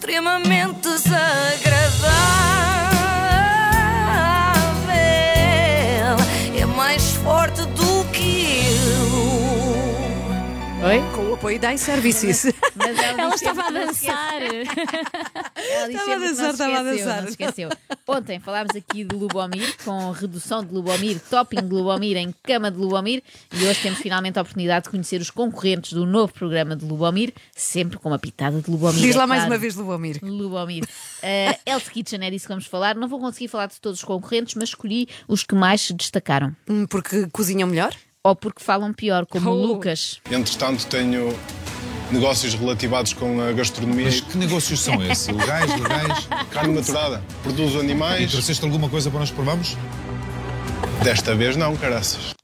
extremamente desagradável. Apoio da iServices. Mas ela, Ela estava a dançar. Ela disse Estava a dançar, estava a dançar. Não esqueceu. Ontem falámos aqui de Lubomir, com redução de Lubomir, topping de Lubomir em cama de Lubomir, e hoje temos finalmente a oportunidade de conhecer os concorrentes do novo programa de Lubomir, sempre com uma pitada de Lubomir. Diz é lá mais claro. uma vez, Lubomir. Lubomir. Uh, Hell's Kitchen é disso que vamos falar. Não vou conseguir falar de todos os concorrentes, mas escolhi os que mais se destacaram. Hum, Porque cozinham melhor? Ou porque falam pior, como o Oh. Lucas. Entretanto, tenho negócios relativados com a gastronomia. Mas que negócios são esses? Legais, legais? Carne maturada. Produzo E animais. trouxeste alguma coisa para nós provarmos? Desta vez não, caraças.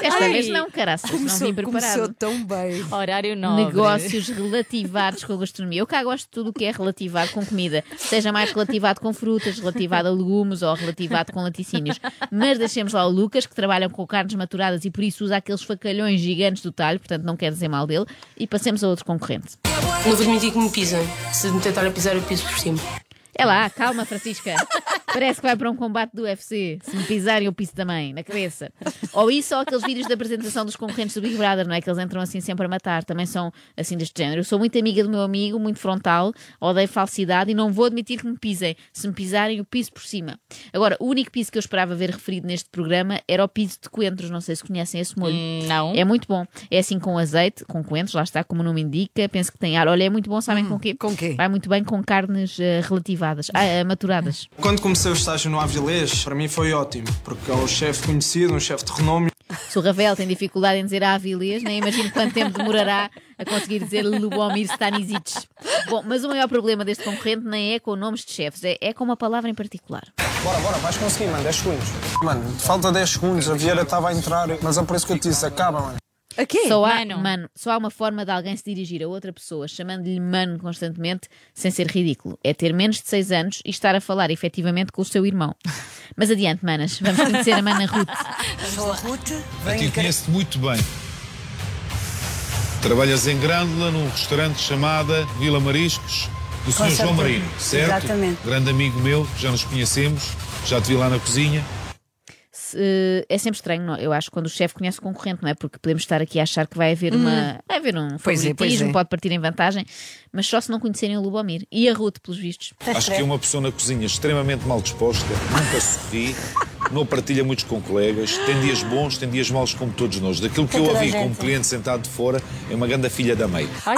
Desta Ai. vez não, caraças, não Começou, vim preparado. começou tão bem. Horário nobre. Negócios relativados com a gastronomia. Eu cá gosto de tudo o que é relativado com comida, seja mais relativado com frutas, relativado a legumes ou relativado com laticínios. Mas deixemos lá o Lucas, que trabalha com carnes maturadas e por isso usa aqueles facalhões gigantes do talho, portanto não quer dizer mal dele, e passemos a outro concorrente. Não vou admitir que me pisem. Se me tentarem pisar, eu piso por cima. É lá, calma, Francisca. Parece que vai para um combate do UFC. Se me pisarem, eu piso também, na cabeça. Ou isso, ou aqueles vídeos da apresentação dos concorrentes do Big Brother, não é? Que eles entram assim sempre a matar. Também são assim deste género. Eu sou muito amiga do meu amigo, muito frontal, odeio falsidade e não vou admitir que me pisem. Se me pisarem, eu piso por cima. Agora, o único piso que eu esperava ver referido neste programa era o piso de coentros. Não sei se conhecem esse molho. Hum, Não. É muito bom. É assim com azeite, com coentros, lá está, como o nome indica. Penso que tem ar. Olha, é muito bom, sabem com o quê? com quê? Vai muito bem com carnes eh, relativadas, ah, eh, maturadas. Quando comecei o estágio no Avilés, para mim foi ótimo, porque é um chefe conhecido, um chefe de renome. Se o Ravel tem dificuldade em dizer Avilés, nem imagino quanto tempo demorará a conseguir dizer Lubomir Stanisic. Bom, mas o maior problema deste concorrente nem é com nomes de chefes, é, é com uma palavra em particular. Bora, bora, vais conseguir, mano, 10 segundos. Mano, falta 10 segundos, a Vieira estava a entrar, mas é por isso que eu te disse, acaba, mano. A quê? Só há, Mano. mano, só há uma forma de alguém se dirigir a outra pessoa chamando-lhe mano constantemente sem ser ridículo. É ter menos de 6 anos e estar a falar efetivamente com o seu irmão. Mas adiante, manas, vamos conhecer a mana Ruth. Sou a Ruth. A Vem ti conheço-te muito bem. Trabalhas em Grândola, num restaurante chamada Vila Mariscos, do Sr. João. Marino, certo? Exatamente. Grande amigo meu, já nos conhecemos, já te vi lá na cozinha. Se- é sempre estranho, não? eu acho, quando o chefe conhece o concorrente, não é? Porque podemos estar aqui a achar que vai haver uma. Vai haver um Pois é, pois favoritismo, é. pode partir em vantagem, mas só se não conhecerem o Lubomir. E a Ruth, pelos vistos. Acho que é uma pessoa na cozinha extremamente mal disposta, nunca sorri, não partilha muitos com colegas, tem dias bons, tem dias maus como todos nós. Daquilo que eu ouvi gente. como cliente sentado de fora, é uma grande filha da meia. Ai,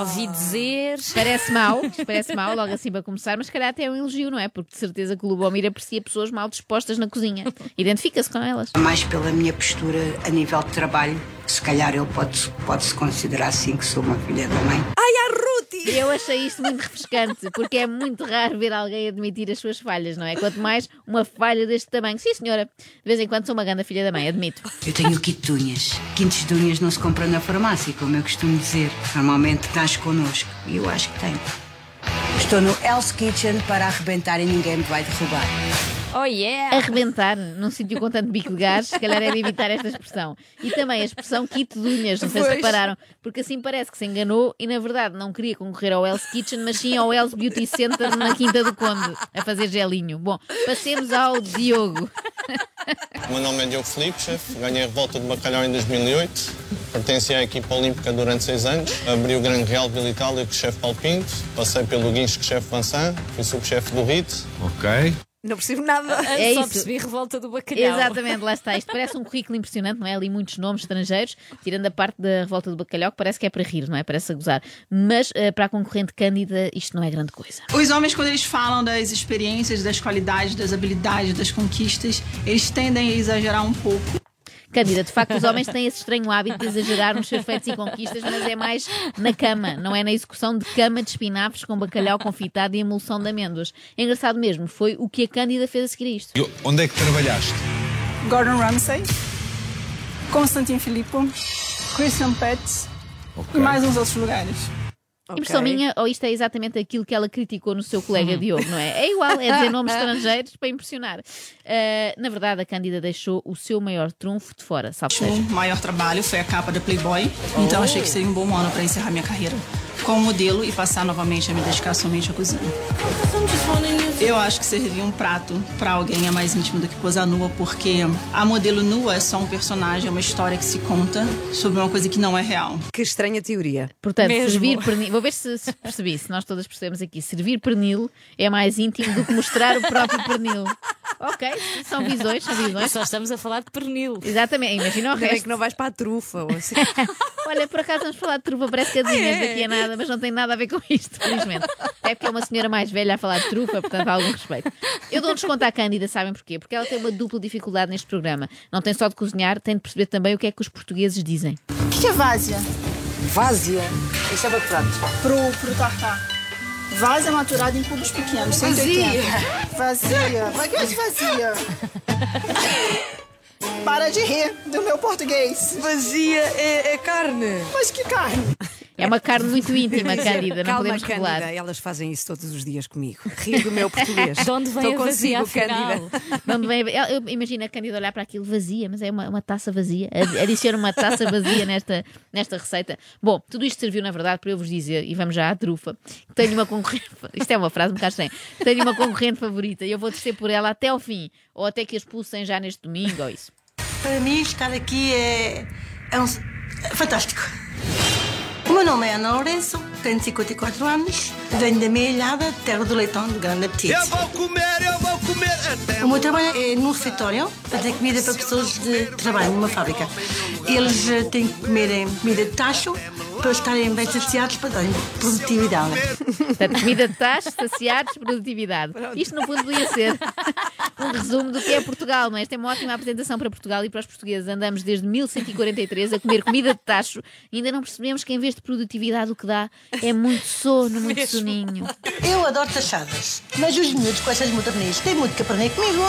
ouvi dizer. Parece mau, parece mau, logo assim para começar, mas se calhar até é um elogio, não é? Porque de certeza que o Lubomir aprecia pessoas mal dispostas na cozinha. Identifica-se com elas. Mais pela minha postura a nível de trabalho, se calhar ele pode, pode-se considerar assim que sou uma filha da mãe. Ai, a Ruth! E eu achei isto muito refrescante, porque é muito raro ver alguém admitir as suas falhas, não é? Quanto mais uma falha deste tamanho. Sim, senhora, de vez em quando sou uma grande filha da mãe, admito. Eu tenho kit de unhas. Quintos unhas não se compra na farmácia, como eu costumo dizer. Normalmente nasce connosco. E eu acho que tem. Estou no Hell's Kitchen para arrebentar e ninguém me vai derrubar. Oh yeah! Arrebentar num sítio com tanto bico de gás, se calhar é de evitar esta expressão. E também a expressão kit de unhas, não sei se repararam, porque assim parece que se enganou e na verdade não queria concorrer ao Else Kitchen, mas sim ao Else Beauty Center na Quinta do Conde, a fazer gelinho. Bom, passemos ao Diogo. O meu nome é Diogo Filipe, chefe. Ganhei a revolta de bacalhau em 2008. Pertenci à equipa olímpica durante seis anos. Abri o Grande Real Vila Itália com o chefe Paulo Pinto. Passei pelo Guincho com o chefe Vansan. Fui subchefe do RIT. Ok. Não percebo nada. É Só isso. percebi revolta do bacalhau. Exatamente, lá está. Isto parece um currículo impressionante, não é? Ali muitos nomes estrangeiros, tirando a parte da revolta do bacalhau, que parece que é para rir, não é? Parece a gozar. Mas eh, para a concorrente Cândida, isto não é grande coisa. Os homens, quando eles falam das experiências, das qualidades, das habilidades, das conquistas, eles tendem a exagerar um pouco. Cândida, de facto, os homens têm esse estranho hábito de exagerar nos seus feitos e conquistas, mas é mais na cama, não é na execução de cama de espinafres com bacalhau confitado e emulsão de amêndoas. É engraçado mesmo, foi o que a Cândida fez a seguir a isto. E onde é que trabalhaste? Gordon Ramsay, Constantin Filippo, Christian Petz Ok. e mais uns outros lugares. Impressão Ok. minha, ou isto é exatamente aquilo que ela criticou no seu colega Diogo, não é? É igual, é dizer nomes estrangeiros para impressionar. Ah, na verdade, a Cândida deixou o seu maior trunfo de fora, salve O maior trabalho foi a capa da Playboy, então achei que seria um bom ano para encerrar minha carreira como modelo e passar novamente a me dedicar somente à cozinha. Eu acho que servir um prato para alguém é mais íntimo do que posar nua, porque a modelo nua é só um personagem, é uma história que se conta sobre uma coisa que não é real. Que estranha teoria. Portanto, Mesmo. servir pernil. Vou ver se, se percebi, se nós todas percebemos aqui. Servir pernil é mais íntimo do que mostrar o próprio pernil. Ok, são visões, são visões. Só estamos a falar de pernil. Exatamente, imagina o resto. que não vais para a trufa ou assim. Olha, por acaso vamos falar de trufa, parece que adivinhas daqui a nada, mas não tem nada a ver com isto, felizmente. É porque é uma senhora mais velha a falar de trufa, portanto há algum respeito. Eu dou um desconto à Cândida, sabem porquê? Porque ela tem uma dupla dificuldade neste programa. Não tem só de cozinhar, tem de perceber também o que é que os portugueses dizem. O que é várzea? Várzea. Isso é para prato? Pro, pro tartar. Várzea maturada em cubos pequenos, 180. Vazia. Vai que é vazia. Para de rir do meu português. Vazia é, é carne. Mas que carne? É uma carne muito íntima, Cândida, não Calma, podemos Cândida. revelar. Elas fazem isso todos os dias comigo. Rir do meu português. De onde vem Estou a vazia, consigo? Cândida. Vem- eu- eu imagino a Cândida olhar para aquilo vazia, mas é uma, uma taça vazia. Ad- Adiciona uma taça vazia nesta, nesta receita. Bom, tudo isto serviu, na verdade, para eu vos dizer, e vamos já à trufa, que tenho uma concorrente. Isto é uma frase um bocado estranha. Tenho uma concorrente favorita e eu vou descer por ela até ao fim, ou até que a expulsem já neste domingo, ou isso. Para mim, estar aqui é, é, um, é fantástico. Meu nome é Ana Lourenço, tenho 54 anos, venho da minha ilhada, terra do leitão de grande apetite. Eu vou comer, eu vou comer até. O meu trabalho é num refeitório, fazer comida para pessoas de trabalho numa fábrica. Eles eh, têm que comerem comida de tacho para estarem bem saciados para darem produtividade. Portanto, comida de taxa, saciados, produtividade. Isto, no fundo, podia ser um resumo do que é Portugal, não é? Esta é uma ótima apresentação para Portugal e para os portugueses. Andamos desde 1143 a comer comida de tacho e ainda não percebemos que, em vez de produtividade, o que dá é muito sono, muito soninho. Eu adoro tachadas, mas os miúdos com essas modernistas têm muito que aprender comigo.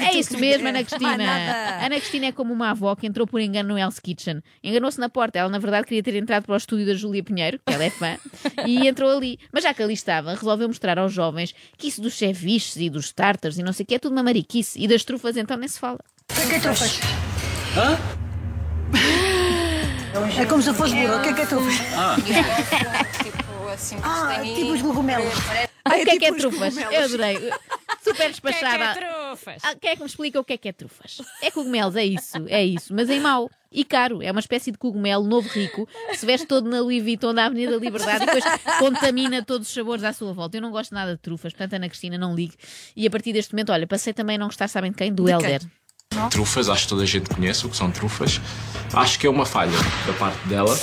é isso mesmo, Ana Cristina. nada. Ana Cristina é como uma avó que entrou por engano no Hell's Kitchen. Enganou-se na porta. Ela, na verdade, queria ter entrado para o estúdio da Júlia Pinheiro, que ela é fã, e entrou ali. Mas já que ali estava, resolveu mostrar aos jovens que isso dos ceviches e dos tartars e não sei o que é tudo uma mariquice. E das trufas, então, nem se fala. O que é que é trufas? Hã? É como se eu fosse burro. O que é que é trufas? Ah. Ah, tipo os cogumelos. o que é que é trufas? Eu adorei. Super despachada. É é trufas? Ah, Quem é que me explica o que é que é trufas? É cogumelos, é isso, é isso, mas em mau. E caro, é uma espécie de cogumelo novo rico, que se veste todo na Louis Vuitton da Avenida da Liberdade e depois contamina todos os sabores à sua volta. Eu não gosto nada de trufas, portanto, Ana Cristina, não ligue. E a partir deste momento, olha, passei também a não gostar, sabem de quem? Do Helder. Trufas, acho que toda a gente conhece o que são trufas. Acho que é uma falha da parte dela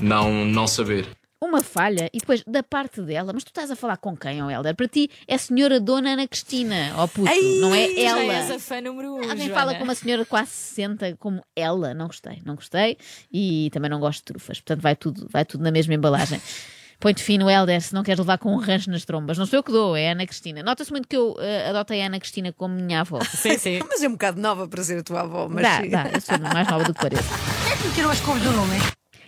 não, não saber. Uma falha e depois da parte dela, mas tu estás a falar com quem, ó Helder? Para ti é a senhora Dona Ana Cristina, ó puto, não é Já ela. és a fã número um, Alguém Joana. fala com uma senhora quase 60 como ela, não gostei, não gostei e também não gosto de trufas, portanto vai tudo, vai tudo na mesma embalagem. Põe-te fino, Helder, se não queres levar com um rancho nas trombas. Não sou eu que dou, é a Ana Cristina. Nota-se muito que eu eh, adotei a Ana Cristina como minha avó. Sim, sim. Mas é um bocado nova para ser a tua avó. Mas Dá, sim. dá, eu sou mais nova do que pareço. Quem é que me tirou as cores do lume?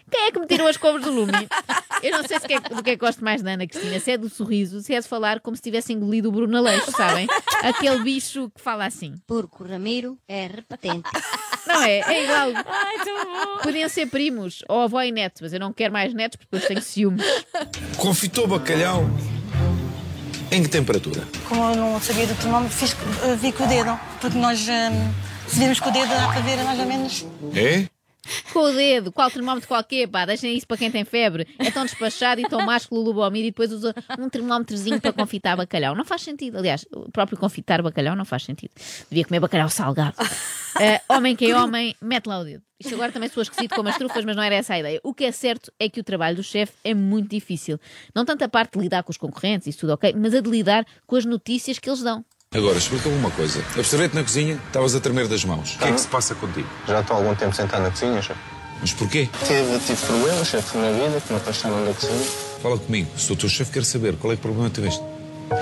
Quem é que me tirou as cobras do lume? Eu não sei se que é, do que é que gosto mais da Ana Cristina, se é do sorriso, se é de falar como se tivesse engolido o Bruno Aleixo, sabem? Aquele bicho que fala assim. Porco Ramiro é repetente. Não é? É igual. Ai, tão bom. Podiam ser primos, ou avó e neto, mas eu não quero mais netos porque depois tenho ciúmes. Confitou bacalhau em que temperatura? Como eu não sabia do termómetro, fiz, eh, vi com o dedo. Porque nós, se virmos com o dedo, dá para ver mais ou menos. É? Com o dedo, qual termómetro qualquer, pá, deixem isso para quem tem febre. É tão despachado e tão másculo o Lubomir e depois usa um termómetrozinho para confitar bacalhau. Não faz sentido. Aliás, o próprio confitar bacalhau não faz sentido. Devia comer bacalhau salgado. Eh, homem que é homem, mete lá o dedo. Isto agora também sou esquisito como as trufas, mas não era essa a ideia. O que é certo é que o trabalho do chefe é muito difícil. Não tanto a parte de lidar com os concorrentes, isso tudo ok, mas a de lidar com as notícias que eles dão. Agora, explica-me uma coisa. Observei-te na cozinha, estavas a tremer das mãos. O que é que se passa contigo? Já estou há algum tempo sentado na cozinha, chefe. Mas porquê? Tive, tive problemas, chefe, na vida que me afastaram da cozinha. Fala comigo. Sou o teu chefe, quero saber qual é que problema tiveste.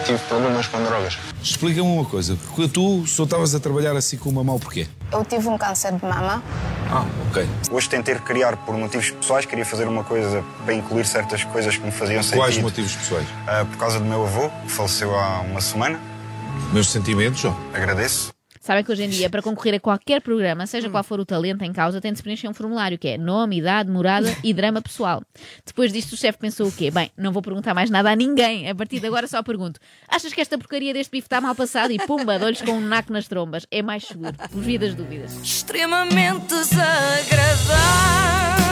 Tive problemas com drogas. Explica-me uma coisa. Porque tu só estavas a trabalhar assim com uma mão porquê? Eu tive um câncer de mama. Ah, ok. Hoje tentei criar por motivos pessoais, queria fazer uma coisa para incluir certas coisas que me faziam sentido. Quais motivos pessoais? Ah, por causa do meu avô, que faleceu há uma semana. Meus sentimentos, ó. Agradeço. Sabem que hoje em dia, para concorrer a qualquer programa, seja qual for o talento em causa, tem de se preencher um formulário que é nome, idade, morada e drama pessoal. Depois disto, o chefe pensou o quê? Bem, não vou perguntar mais nada a ninguém. A partir de agora só pergunto: achas que esta porcaria deste bife está mal passado? E pumba, dou-lhes com um naco nas trombas. É mais seguro. Por via das dúvidas. Extremamente desagradável.